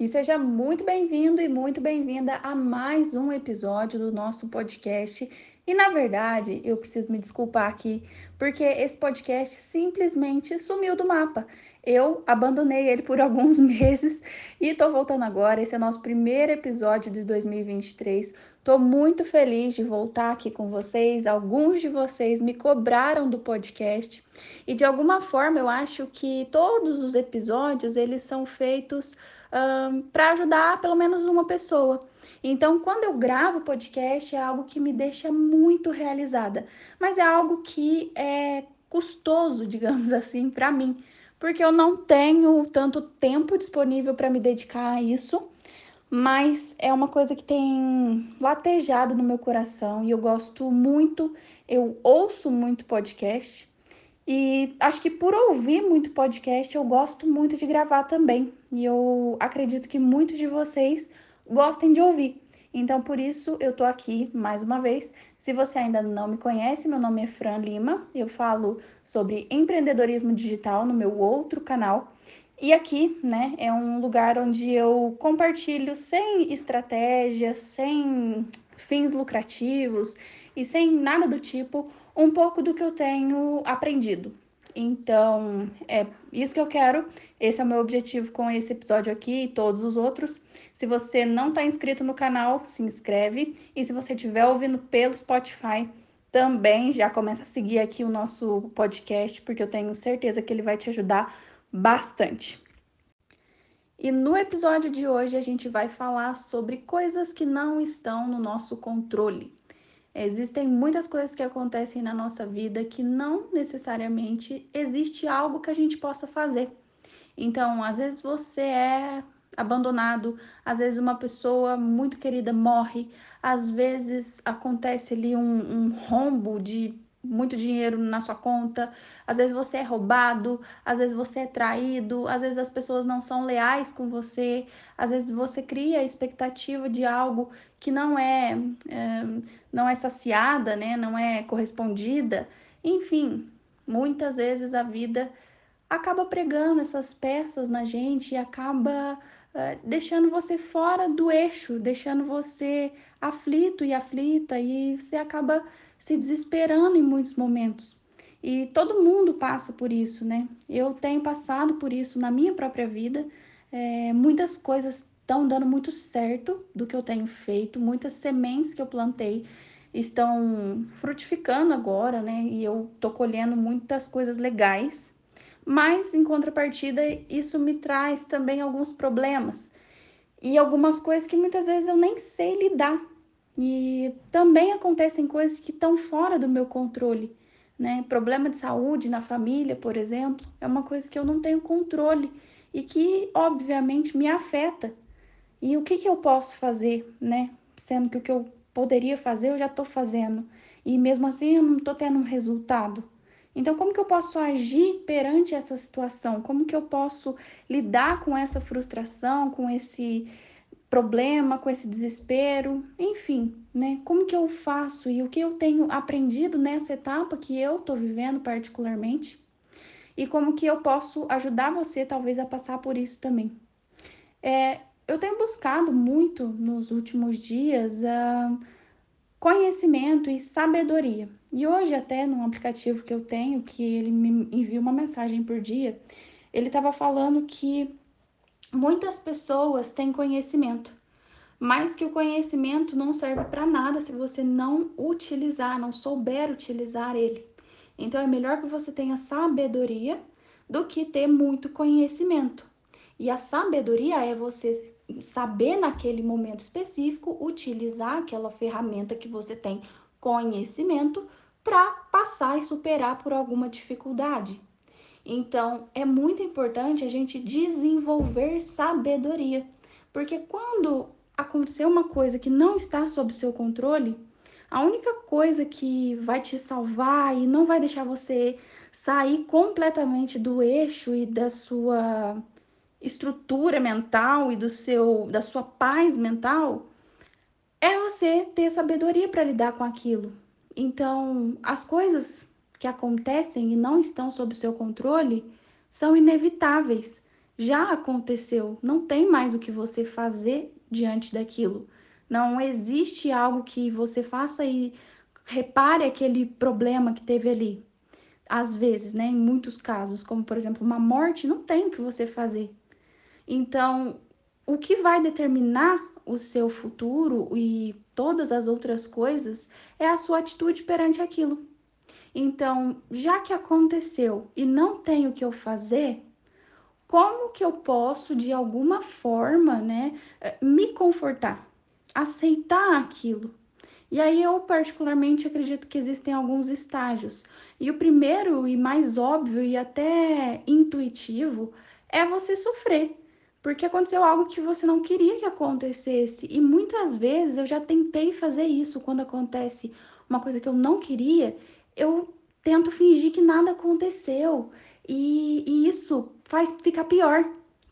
E seja muito bem-vindo e muito bem-vinda a mais um episódio do nosso podcast. E na verdade, eu preciso me desculpar aqui, porque esse podcast simplesmente sumiu do mapa. Eu abandonei ele por alguns meses e tô voltando agora. Esse é nosso primeiro episódio de 2023. Tô muito feliz de voltar aqui com vocês. Alguns de vocês me cobraram do podcast e de alguma forma eu acho que todos os episódios eles são feitos um, para ajudar pelo menos uma pessoa. Então, quando eu gravo podcast, é algo que me deixa muito realizada, mas é algo que é custoso, digamos assim, para mim porque eu não tenho tanto tempo disponível para me dedicar a isso, mas é uma coisa que tem latejado no meu coração e eu gosto muito, eu ouço muito podcast e acho que por ouvir muito podcast eu gosto muito de gravar também e eu acredito que muitos de vocês gostem de ouvir. Então, por isso, eu tô aqui mais uma vez. Se você ainda não me conhece, meu nome é Fran Lima. Eu falo sobre empreendedorismo digital no meu outro canal. E aqui, né, é um lugar onde eu compartilho sem estratégia, sem fins lucrativos e sem nada do tipo, um pouco do que eu tenho aprendido. Então, é isso que eu quero. Esse é o meu objetivo com esse episódio aqui e todos os outros. Se você não está inscrito no canal, se inscreve. E se você estiver ouvindo pelo Spotify, também já começa a seguir aqui o nosso podcast, porque eu tenho certeza que ele vai te ajudar bastante. E no episódio de hoje a gente vai falar sobre coisas que não estão no nosso controle. Existem muitas coisas que acontecem na nossa vida que não necessariamente existe algo que a gente possa fazer. Então, às vezes você é abandonado, às vezes uma pessoa muito querida morre, às vezes acontece ali um, um rombo de muito dinheiro na sua conta, às vezes você é roubado, às vezes você é traído, às vezes as pessoas não são leais com você, às vezes você cria a expectativa de algo que não é, é não é saciada, né? não é correspondida. Enfim, muitas vezes a vida acaba pregando essas peças na gente e acaba uh, deixando você fora do eixo, deixando você aflito e aflita, e você acaba se desesperando em muitos momentos. E todo mundo passa por isso, né? Eu tenho passado por isso na minha própria vida. É, muitas coisas estão dando muito certo do que eu tenho feito, muitas sementes que eu plantei estão frutificando agora, né? E eu tô colhendo muitas coisas legais. Mas em contrapartida, isso me traz também alguns problemas e algumas coisas que muitas vezes eu nem sei lidar. E também acontecem coisas que estão fora do meu controle, né? Problema de saúde na família, por exemplo, é uma coisa que eu não tenho controle e que, obviamente, me afeta. E o que, que eu posso fazer, né? Sendo que o que eu poderia fazer eu já estou fazendo e mesmo assim eu não estou tendo um resultado. Então, como que eu posso agir perante essa situação? Como que eu posso lidar com essa frustração, com esse problema, com esse desespero, enfim, né? Como que eu faço e o que eu tenho aprendido nessa etapa que eu tô vivendo particularmente e como que eu posso ajudar você talvez a passar por isso também. É, eu tenho buscado muito nos últimos dias uh, conhecimento e sabedoria. E hoje até num aplicativo que eu tenho, que ele me envia uma mensagem por dia, ele estava falando que Muitas pessoas têm conhecimento, mas que o conhecimento não serve para nada se você não utilizar, não souber utilizar ele. Então é melhor que você tenha sabedoria do que ter muito conhecimento. E a sabedoria é você saber naquele momento específico utilizar aquela ferramenta que você tem conhecimento para passar e superar por alguma dificuldade. Então, é muito importante a gente desenvolver sabedoria, porque quando acontecer uma coisa que não está sob seu controle, a única coisa que vai te salvar e não vai deixar você sair completamente do eixo e da sua estrutura mental e do seu da sua paz mental é você ter sabedoria para lidar com aquilo. Então, as coisas que acontecem e não estão sob seu controle são inevitáveis, já aconteceu, não tem mais o que você fazer diante daquilo. Não existe algo que você faça e repare aquele problema que teve ali. Às vezes, né, em muitos casos, como por exemplo uma morte, não tem o que você fazer. Então, o que vai determinar o seu futuro e todas as outras coisas é a sua atitude perante aquilo. Então, já que aconteceu e não tenho o que eu fazer, como que eu posso de alguma forma, né, eh, me confortar, aceitar aquilo? E aí eu particularmente acredito que existem alguns estágios. E o primeiro e mais óbvio e até intuitivo é você sofrer porque aconteceu algo que você não queria que acontecesse. E muitas vezes eu já tentei fazer isso quando acontece uma coisa que eu não queria, eu tento fingir que nada aconteceu. E, e isso faz ficar pior,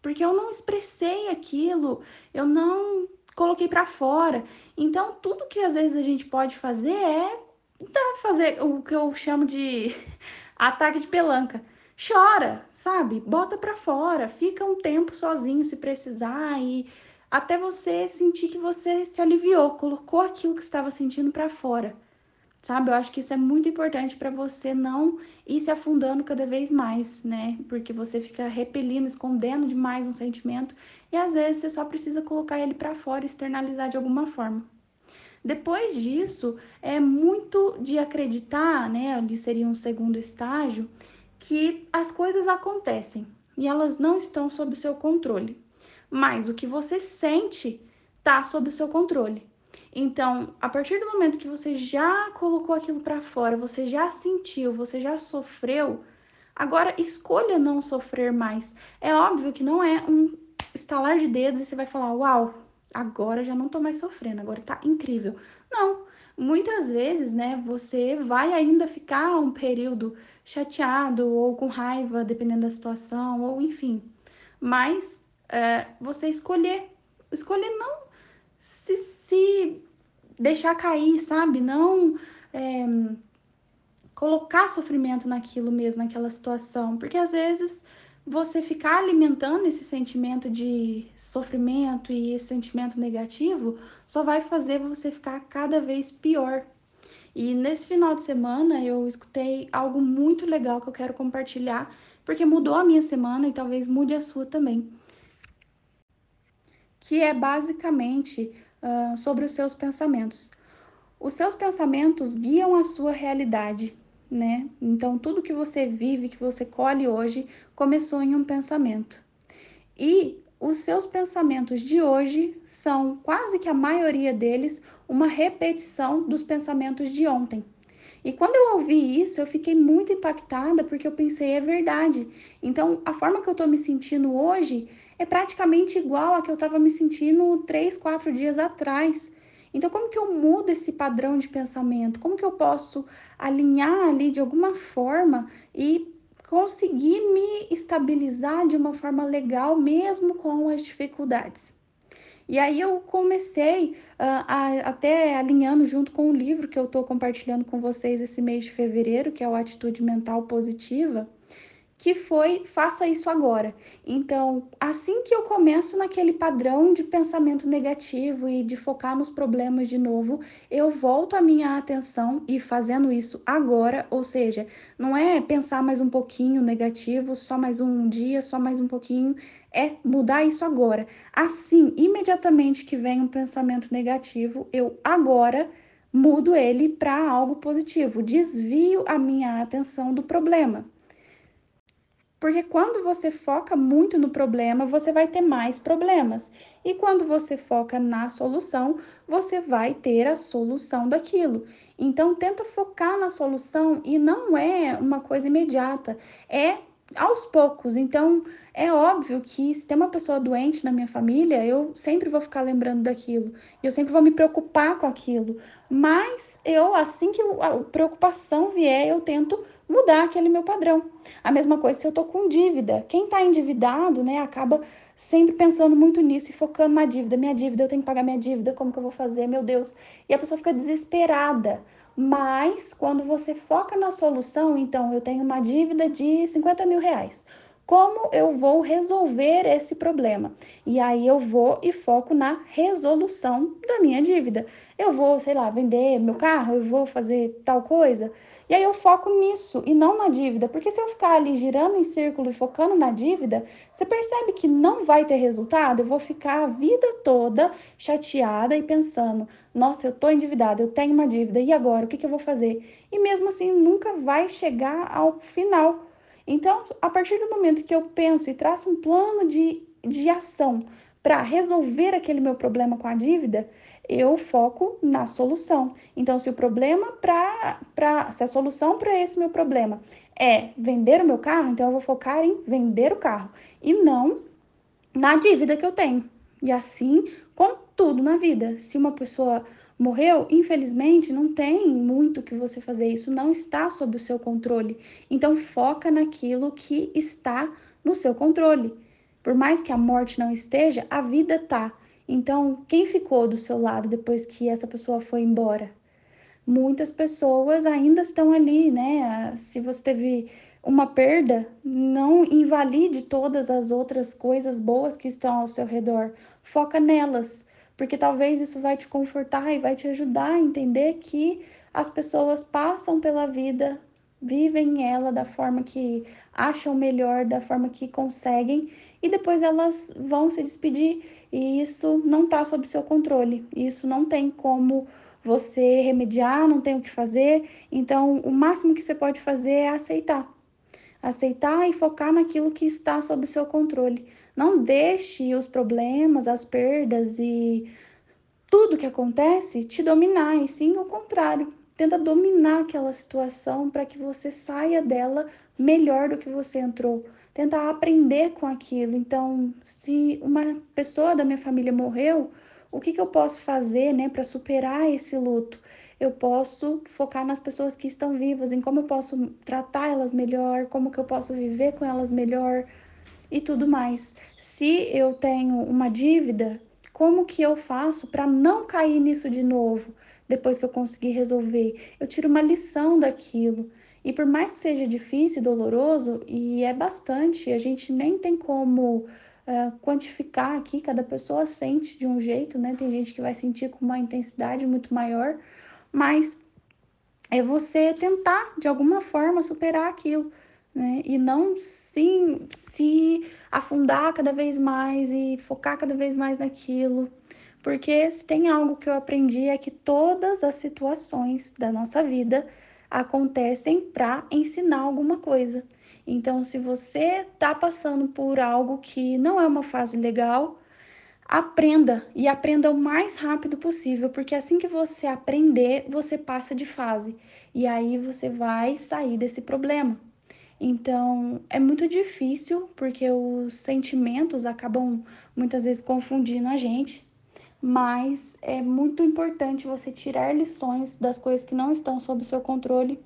porque eu não expressei aquilo, eu não coloquei para fora. Então, tudo que às vezes a gente pode fazer é fazer o que eu chamo de ataque de pelanca chora, sabe? Bota para fora, fica um tempo sozinho se precisar e até você sentir que você se aliviou, colocou aquilo que estava sentindo para fora. Sabe? Eu acho que isso é muito importante para você não ir se afundando cada vez mais, né? Porque você fica repelindo, escondendo demais um sentimento e às vezes você só precisa colocar ele para fora, externalizar de alguma forma. Depois disso, é muito de acreditar, né? Ali seria um segundo estágio, que as coisas acontecem e elas não estão sob o seu controle. Mas o que você sente está sob o seu controle. Então, a partir do momento que você já colocou aquilo para fora, você já sentiu, você já sofreu, agora escolha não sofrer mais. É óbvio que não é um estalar de dedos e você vai falar: "Uau, agora já não tô mais sofrendo, agora tá incrível". Não, muitas vezes, né, você vai ainda ficar um período chateado ou com raiva, dependendo da situação, ou enfim. Mas é, você escolher, escolher não se, se deixar cair, sabe? Não é, colocar sofrimento naquilo mesmo, naquela situação, porque às vezes você ficar alimentando esse sentimento de sofrimento e esse sentimento negativo só vai fazer você ficar cada vez pior. E nesse final de semana eu escutei algo muito legal que eu quero compartilhar, porque mudou a minha semana e talvez mude a sua também. Que é basicamente uh, sobre os seus pensamentos. Os seus pensamentos guiam a sua realidade né? Então, tudo que você vive, que você colhe hoje, começou em um pensamento. E os seus pensamentos de hoje são, quase que a maioria deles, uma repetição dos pensamentos de ontem. E quando eu ouvi isso, eu fiquei muito impactada porque eu pensei, é verdade. Então, a forma que eu tô me sentindo hoje é praticamente igual a que eu estava me sentindo três, quatro dias atrás. Então, como que eu mudo esse padrão de pensamento? Como que eu posso alinhar ali de alguma forma e conseguir me estabilizar de uma forma legal, mesmo com as dificuldades? E aí eu comecei uh, a, até alinhando junto com o livro que eu estou compartilhando com vocês esse mês de fevereiro, que é o Atitude Mental Positiva que foi faça isso agora. Então, assim que eu começo naquele padrão de pensamento negativo e de focar nos problemas de novo, eu volto a minha atenção e fazendo isso agora, ou seja, não é pensar mais um pouquinho negativo, só mais um dia, só mais um pouquinho, é mudar isso agora. Assim, imediatamente que vem um pensamento negativo, eu agora mudo ele para algo positivo, desvio a minha atenção do problema. Porque quando você foca muito no problema, você vai ter mais problemas. E quando você foca na solução, você vai ter a solução daquilo. Então, tenta focar na solução e não é uma coisa imediata, é aos poucos. Então, é óbvio que se tem uma pessoa doente na minha família, eu sempre vou ficar lembrando daquilo. Eu sempre vou me preocupar com aquilo. Mas eu, assim que a preocupação vier, eu tento mudar aquele meu padrão. A mesma coisa se eu tô com dívida. Quem tá endividado, né, acaba sempre pensando muito nisso e focando na dívida. Minha dívida, eu tenho que pagar minha dívida, como que eu vou fazer? Meu Deus. E a pessoa fica desesperada. Mas quando você foca na solução, então eu tenho uma dívida de 50 mil reais. como eu vou resolver esse problema. E aí eu vou e foco na resolução da minha dívida. Eu vou, sei lá, vender meu carro, eu vou fazer tal coisa. E aí eu foco nisso e não na dívida, porque se eu ficar ali girando em círculo e focando na dívida, você percebe que não vai ter resultado? Eu vou ficar a vida toda chateada e pensando: nossa, eu tô endividada, eu tenho uma dívida, e agora? O que, que eu vou fazer? E mesmo assim, nunca vai chegar ao final então, a partir do momento que eu penso e traço um plano de, de ação para resolver aquele meu problema com a dívida, eu foco na solução. Então, se o problema para se a solução para esse meu problema é vender o meu carro, então eu vou focar em vender o carro e não na dívida que eu tenho. E assim com tudo na vida. Se uma pessoa morreu, infelizmente, não tem muito que você fazer, isso não está sob o seu controle. Então foca naquilo que está no seu controle. Por mais que a morte não esteja, a vida tá. Então, quem ficou do seu lado depois que essa pessoa foi embora? Muitas pessoas ainda estão ali, né? Se você teve uma perda, não invalide todas as outras coisas boas que estão ao seu redor. Foca nelas porque talvez isso vai te confortar e vai te ajudar a entender que as pessoas passam pela vida, vivem ela da forma que acham melhor, da forma que conseguem, e depois elas vão se despedir, e isso não está sob seu controle, isso não tem como você remediar, não tem o que fazer, então o máximo que você pode fazer é aceitar. Aceitar e focar naquilo que está sob seu controle. Não deixe os problemas, as perdas e tudo que acontece te dominar, e sim o contrário. Tenta dominar aquela situação para que você saia dela melhor do que você entrou. Tenta aprender com aquilo. Então, se uma pessoa da minha família morreu, o que, que eu posso fazer né, para superar esse luto? Eu posso focar nas pessoas que estão vivas, em como eu posso tratar elas melhor, como que eu posso viver com elas melhor, e tudo mais. Se eu tenho uma dívida, como que eu faço para não cair nisso de novo depois que eu conseguir resolver? Eu tiro uma lição daquilo. E por mais que seja difícil e doloroso, e é bastante, a gente nem tem como uh, quantificar aqui, cada pessoa sente de um jeito, né? Tem gente que vai sentir com uma intensidade muito maior, mas é você tentar de alguma forma superar aquilo né? E não sim se afundar cada vez mais e focar cada vez mais naquilo. Porque se tem algo que eu aprendi é que todas as situações da nossa vida acontecem para ensinar alguma coisa. Então, se você está passando por algo que não é uma fase legal, aprenda e aprenda o mais rápido possível, porque assim que você aprender, você passa de fase e aí você vai sair desse problema. Então, é muito difícil porque os sentimentos acabam muitas vezes confundindo a gente, mas é muito importante você tirar lições das coisas que não estão sob seu controle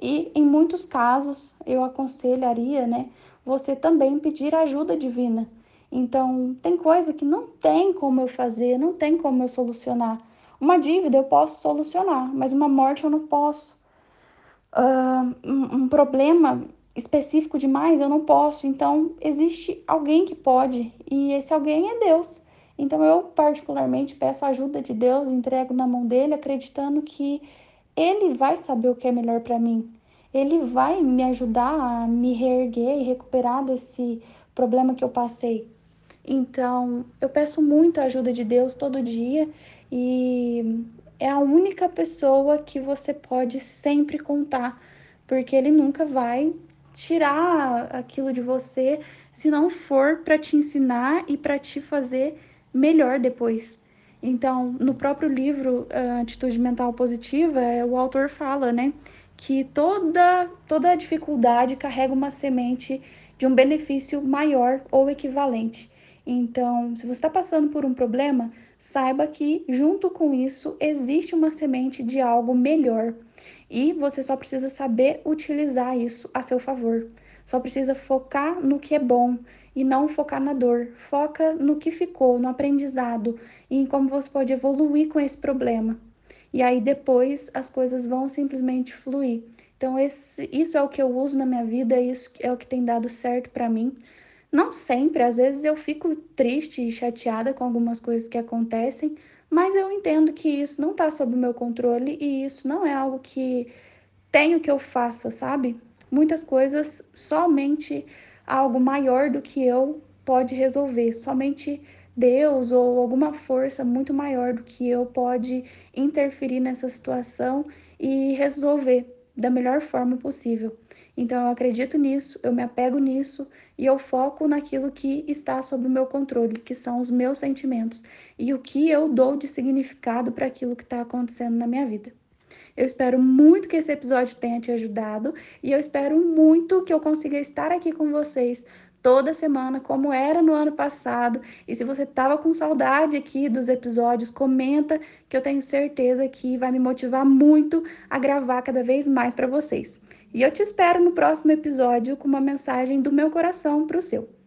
e em muitos casos eu aconselharia, né, você também pedir ajuda divina. Então, tem coisa que não tem como eu fazer, não tem como eu solucionar. Uma dívida eu posso solucionar, mas uma morte eu não posso. Uh, um, um problema específico demais, eu não posso. Então, existe alguém que pode, e esse alguém é Deus. Então, eu particularmente peço a ajuda de Deus, entrego na mão dele, acreditando que ele vai saber o que é melhor para mim. Ele vai me ajudar a me reerguer e recuperar desse problema que eu passei. Então, eu peço muito a ajuda de Deus todo dia e é a única pessoa que você pode sempre contar, porque ele nunca vai tirar aquilo de você se não for para te ensinar e para te fazer melhor depois. Então, no próprio livro uh, Atitude Mental Positiva, é, o autor fala, né, que toda toda dificuldade carrega uma semente de um benefício maior ou equivalente. Então, se você está passando por um problema, saiba que junto com isso existe uma semente de algo melhor. E você só precisa saber utilizar isso a seu favor. Só precisa focar no que é bom e não focar na dor. Foca no que ficou, no aprendizado e em como você pode evoluir com esse problema. E aí depois as coisas vão simplesmente fluir. Então, esse, isso é o que eu uso na minha vida, isso é o que tem dado certo para mim. Não sempre, às vezes eu fico triste e chateada com algumas coisas que acontecem, mas eu entendo que isso não está sob o meu controle e isso não é algo que tenho que eu faça, sabe? Muitas coisas somente algo maior do que eu pode resolver, somente Deus ou alguma força muito maior do que eu pode interferir nessa situação e resolver da melhor forma possível. Então eu acredito nisso, eu me apego nisso e eu foco naquilo que está sob o meu controle, que são os meus sentimentos e o que eu dou de significado para aquilo que está acontecendo na minha vida. Eu espero muito que esse episódio tenha te ajudado e eu espero muito que eu consiga estar aqui com vocês toda semana, como era no ano passado. E se você estava com saudade aqui dos episódios, comenta que eu tenho certeza que vai me motivar muito a gravar cada vez mais para vocês. E eu te espero no próximo episódio com uma mensagem do meu coração para o seu.